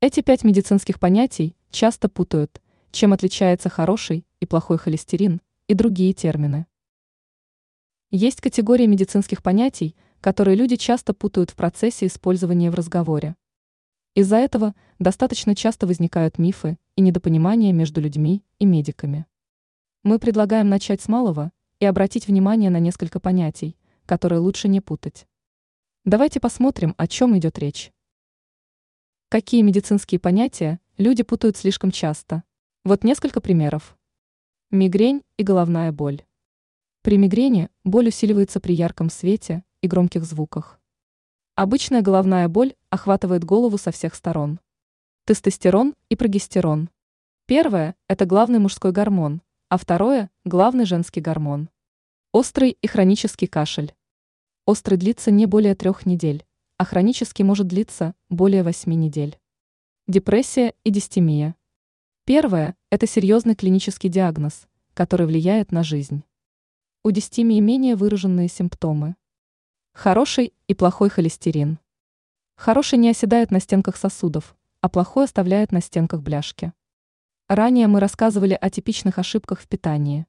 Эти пять медицинских понятий часто путают, чем отличается хороший и плохой холестерин и другие термины. Есть категории медицинских понятий, которые люди часто путают в процессе использования в разговоре. Из-за этого достаточно часто возникают мифы и недопонимания между людьми и медиками. Мы предлагаем начать с малого и обратить внимание на несколько понятий, которые лучше не путать. Давайте посмотрим, о чем идет речь. Какие медицинские понятия люди путают слишком часто? Вот несколько примеров. Мигрень и головная боль. При мигрени боль усиливается при ярком свете и громких звуках. Обычная головная боль охватывает голову со всех сторон. Тестостерон и прогестерон. Первое – это главный мужской гормон, а второе – главный женский гормон. Острый и хронический кашель. Острый длится не более трех недель а хронический может длиться более 8 недель. Депрессия и дистемия. Первое – это серьезный клинический диагноз, который влияет на жизнь. У дистемии менее выраженные симптомы. Хороший и плохой холестерин. Хороший не оседает на стенках сосудов, а плохой оставляет на стенках бляшки. Ранее мы рассказывали о типичных ошибках в питании.